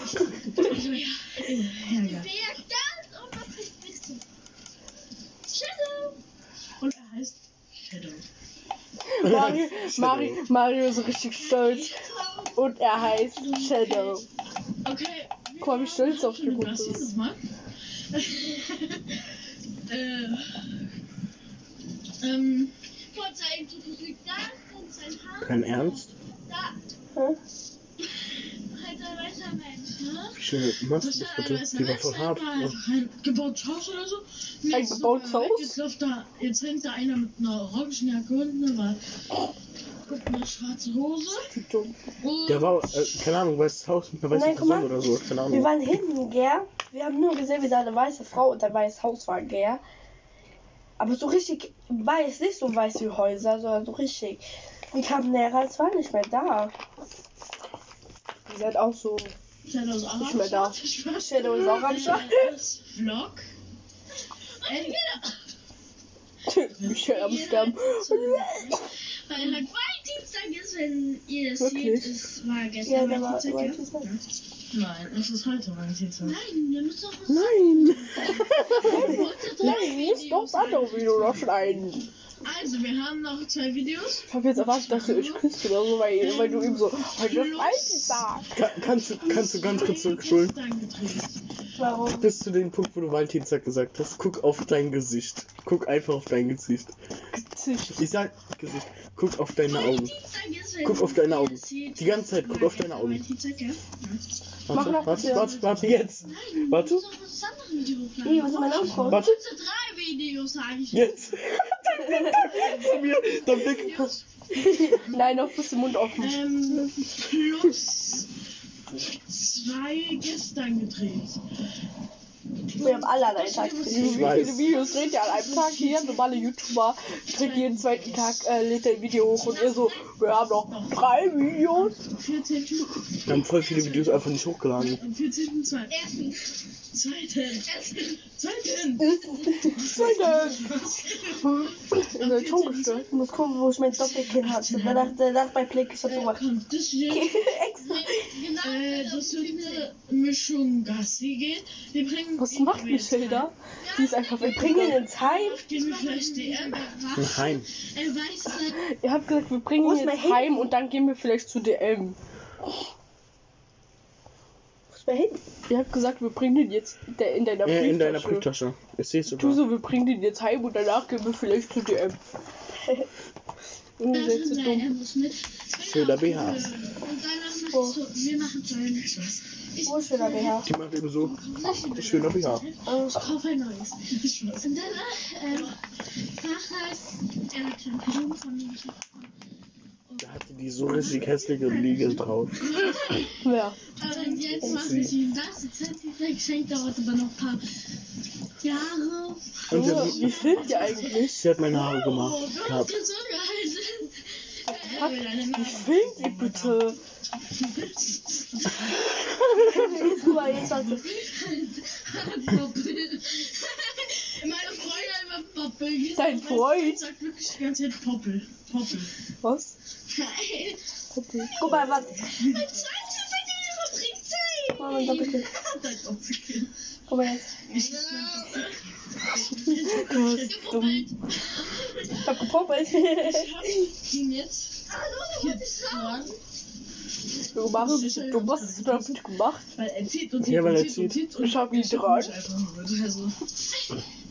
Also ja, ja, ja. Und er heißt Shadow. Mario, Mario, Mario ist richtig stolz. Und er heißt Shadow. Okay. Mal, wie stolz auf die die ist. nochmal. äh, ähm, Kein Ernst? Hä? Wie schön machst du das bitte? Die war voll hart. Einfach ein gebautes Haus oder so. Und Ein gebautes Haus? Jetzt, läuft da, jetzt hängt da einer mit einer Orangenjacke unten, eine, guck, eine schwarze Hose. Dumm. Und Der war, äh, keine Ahnung, weißes Haus mit einer weißen Nein, guck mal. Person oder so. Keine Wir Ahnung. waren hinten, gell? Wir haben nur gesehen, wie da eine weiße Frau und ein weißes Haus war, gell? Aber so richtig weiß, nicht so weiß wie Häuser, sondern so richtig. Wir kamen näher, als war nicht mehr da. Die seid auch so. Shadow ist auch Nicht mehr da. Start. Spaß. Shadow ist auch am Start. Vlog. Michelle am Sterben. Weil halt Valentinstag ist, wenn ihr das seht, es war gestern Ja, Valentinstag, ja? Nein, es ist heute Valentinstag. Nein, wir müssen doch was Nein! Nein, das andere Video noch schneiden. Also, wir haben noch zwei Videos. Ich habe jetzt erwartet, dass du euch küsst oder so, weil, weil du eben so, heute ist Valentinstag. Ka kannst, du, kannst du ganz kurz gedreht. Warum? Bis zu dem Punkt, wo du Valentinstag gesagt hast. Guck auf dein Gesicht. Guck einfach auf dein Gesicht. Ich sag Gesicht. Guck auf deine Augen. Guck auf deine Augen. Die ganze Zeit, guck auf deine Augen. Warte, noch warte, warte, warte, jetzt. Warte. hochladen. was ist mein Ausdruck? Warte, drei Videos, sage ich. jetzt. Zu mir, dann Blick. Nein, noch bis zum Mund offen. Ähm, plus zwei gestern gedreht. Wir haben alle an einem Tag gedreht. Wie viele Videos dreht ihr an einem Tag hier? Normale YouTuber dreht jeden zweiten Tag, äh, lädt ein Video hoch und ihr so, wir haben noch drei Videos. Am 14. Wir haben voll viele Videos einfach nicht hochgeladen. Am 14. Zweiten. Zweiten. Zweiten. Zweite. Ich bin schon gestört. Ich muss gucken, wo ich mein Doppelkinn hatte. Danach, danach bei Blick ist das so gemacht. Das. Extra. Äh, das wird eine Mischung Gassi gehen. Wir bringen. Was macht Michelle da? Die ist einfach. Wir bringen ihn ins Heim. Gehen wir vielleicht DM. Nein. Er weiß dann, Ihr habt gesagt, wir bringen ihn ins? Heim und dann gehen wir vielleicht zu DM. Wo ist mein Handy? Ihr habt gesagt, wir bringen den jetzt in de- in deiner Ja, in deiner Brieftasche. Brieftasche. Ich seh's Tu sogar. so, wir bringen den jetzt heim und danach gehen wir vielleicht zu DM. Oh, das ist dumm. muss mit. Schöner BH. Und dann Wir machen so einen Spaß. Ich Wo ist schöner BH? Die macht eben so. Schöner BH. Oh, Ich kaufe ein neues. Und danach, ähm, nachher, er hat schon Blumen von mir. Da hatte die so richtig hässliche Liege drauf. wer? Und jetzt mache ich ihm das. Jetzt hat sie sein Geschenk, dauert aber noch ein paar Jahre. Und Oh, hat, wie filmt ihr eigentlich? sie hat meine Haare gemacht. Oh, du hast Gehabt. Gehalten. Wie filmt ihr bitte? Poppel. Poppel. Dein Freund? sagt wirklich die ganze Zeit Poppel. Poppel. Was? Nein. Guck mal, was. Mein Zweiter sagt ihre Mach mal Doppelkill. Guck mal jetzt. Ich Du bist dumm. Ich hab gepoppelt. ihn jetzt. Du machst bist du hast du damit gemacht? Weil er zieht und zieht Ja, weil er zieht und zieht. Und Ich hab ihn dran. Also,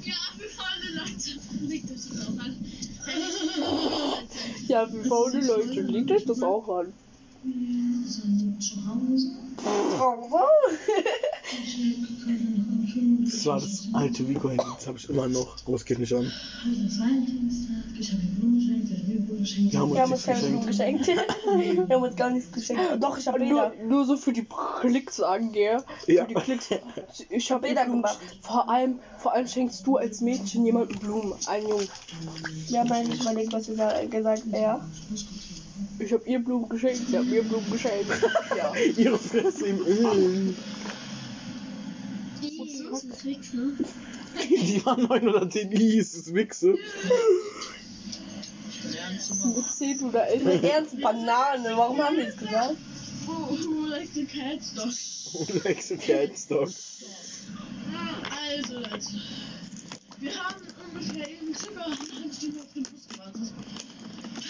Ja, wir fahren Leute. Liegt euch das auch an. Ja, wie faule Leute. Liegt euch das auch an? Wir sind zu Hause. Oh, wow. Das war das alte Vico-Handy. Das habe ich immer noch. Es geht nicht an. Ich habe ihm Blumen geschenkt. Hat mir Blumen geschenkt. Wir haben uns keine geschenkt. geschenkt. Wir haben uns gar nichts geschenkt. Doch, ich hab Nur, Bilder. nur so für die Klicks angehe. Ja. Für die Klicks. Ich habe Bilder Blumen. gemacht. Vor allem, vor allem schenkst du als Mädchen jemandem Blumen. Einen Jungen. Wir haben eigentlich überlegt, was wir sa- gesagt haben. Ja. Ich habe ihr Blumen geschenkt. Sie hat mir Blumen geschenkt. Ja. Ihre Fresse im Öl. Trick, ne? Die waren 9 oder 10 Is. Das Wichse. Mit 10 oder 11. Eine ernste Banane. Warum haben wir es gesagt? Oh, who likes the cats doch? Nächste Catstock. Also, Leute. Wir haben ungefähr eben circa eine halbe Stunde auf den Bus gewartet.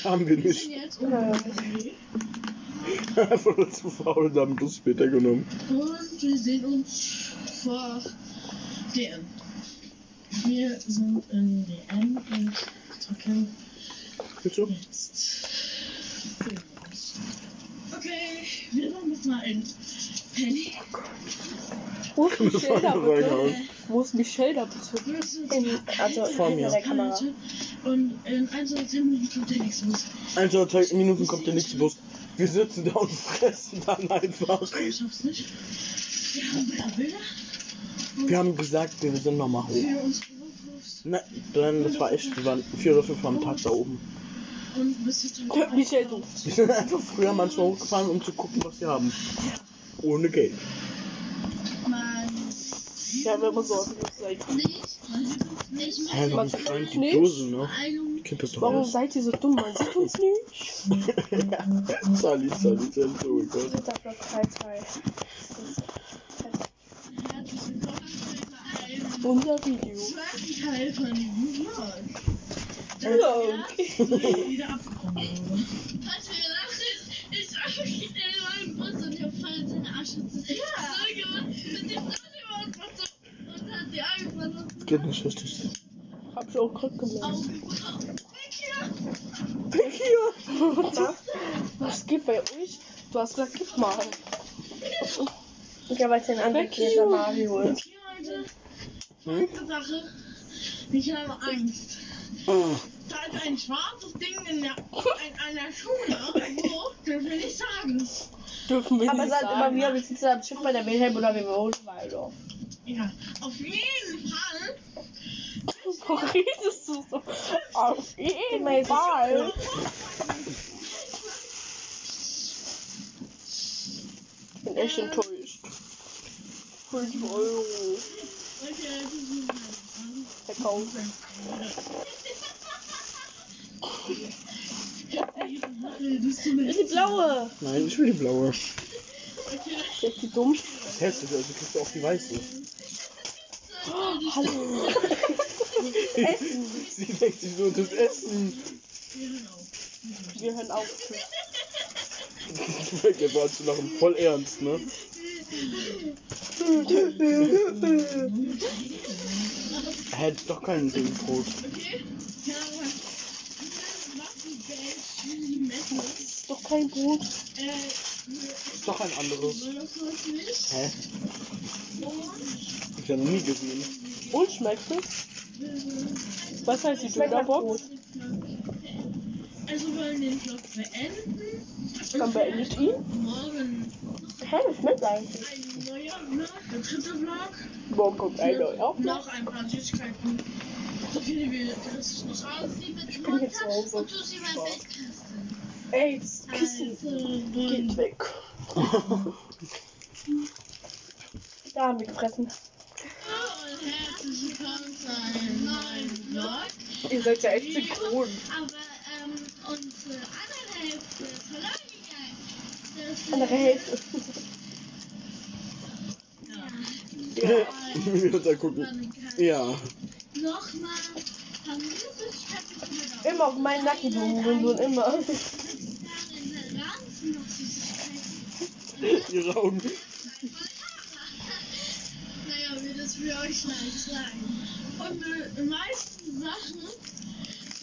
Haben wir Wir nicht. Einfach nur zu faul und haben das später genommen. Und wir sehen uns vor DM. Wir sind in DM und drücken Bitte? jetzt. Okay, wir machen jetzt mal ein Penny. Ist Michelle da bitte? Wo ist Michelle da? In, also Vor mir. der Kamera. Und in 1 oder 10 Minuten kommt der nächste Bus. Ein oder zwei Minuten kommt der nächste Bus. Wir sitzen da und fressen dann einfach. Ich schaff's nicht. Wir haben Bilder, Bilder Wir haben gesagt, wir sind nochmal hoch. Nein, dann, das war echt, wir waren vier oder fünf am Tag da oben. Und bis Guck, Michelle, du. Wir sind einfach früher manchmal hochgefahren, um zu gucken, was wir haben. Ohne Geld. Ja, wenn man so uns nicht. Hä, warum sieht fallen uns die nicht? Dosen, ne? Einung. Kennt das doch Warum alles. seid ihr so dumm? Man sieht uns nicht. Sally, Sally, Sally, oh Gott. Block 3, 2. Herzlich willkommen bei einem Unser Video. zweiten Teil von diesem Vlog. Ja, okay. wieder abgebrochen wurde. Falls wir gedacht ist, ich war wirklich in meinem Bus und ich hab voll in seine Asche zurückgemacht. Und die stand überhaupt noch so und hat die angefangen. Geht nicht richtig. hab ich auch gerade gemerkt. Augen. Weg hier! Was geht bei euch? Du hast gesagt, gib mal. Ich habe jetzt den anderen Käse. Hier heute Hm? eine Sache. Ich habe Angst. Oh, Da ist ein schwarzes Ding in, der, in einer Schule. Wo? Dürfen wir nicht sagen. Dürfen wir Aber nicht sagt immer sagen. wieder, wir sitzen am Schiff bei der Wilhelm oder wir wohnen Waldorf. Ja. Auf jeden Fall. Warum redest du so? Auf jeden Fall. Ich bin echt enttäuscht. 5 Euro Okay, das ist mein verkaufen. Das ist so Das ist die blaue. nein, ich will die blaue. Jetzt die dumm. Das ist hässlich, also kriegst du auch die weiße. Hallo. Essen. Sie denkt sich so, das Essen. Wir hören auf. Jetzt war zu lachen. Voll ernst, ne? Er hätte doch keinen. Ist doch kein Brot. Ist doch ein anderes. Hä? Und Ich habe noch nie gesehen. Und schmeckt es? Was heißt die Dönerbox? Also wollen wir den Vlog beenden. Dann beendet ihn. Morgen Hä, das schmeckt eigentlich. ein neuer Vlog, der dritte Vlog. Morgen kommt ein neuer Aufnahme. Noch ein paar Süßigkeiten. So viele wie das noch aus. Ich bin hier zu Hause. Und du sie mal festkasten. Ey, das Kissen geht weg. Da haben wir gefressen. Hallo und herzlich willkommen zu einem neuen Vlog. Ihr seid ja echt synchron. Aber ähm, unsere andere Hälfte ist verloren gegangen. Andere Hälfte. Ja. Wir da gucken. Ja. Nochmal Immer auf meinen Nacken und immer. in der Ranzen noch Süßigkeiten. Ihre Augen. Naja, wird es für euch gleich sagen. Und äh, die meisten Sachen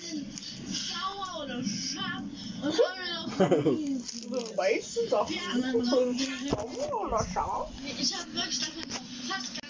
sind sauer oder scharf. Und haben wir noch Weißt du doch. Wir haben noch Oder scharf. Ich habe wirklich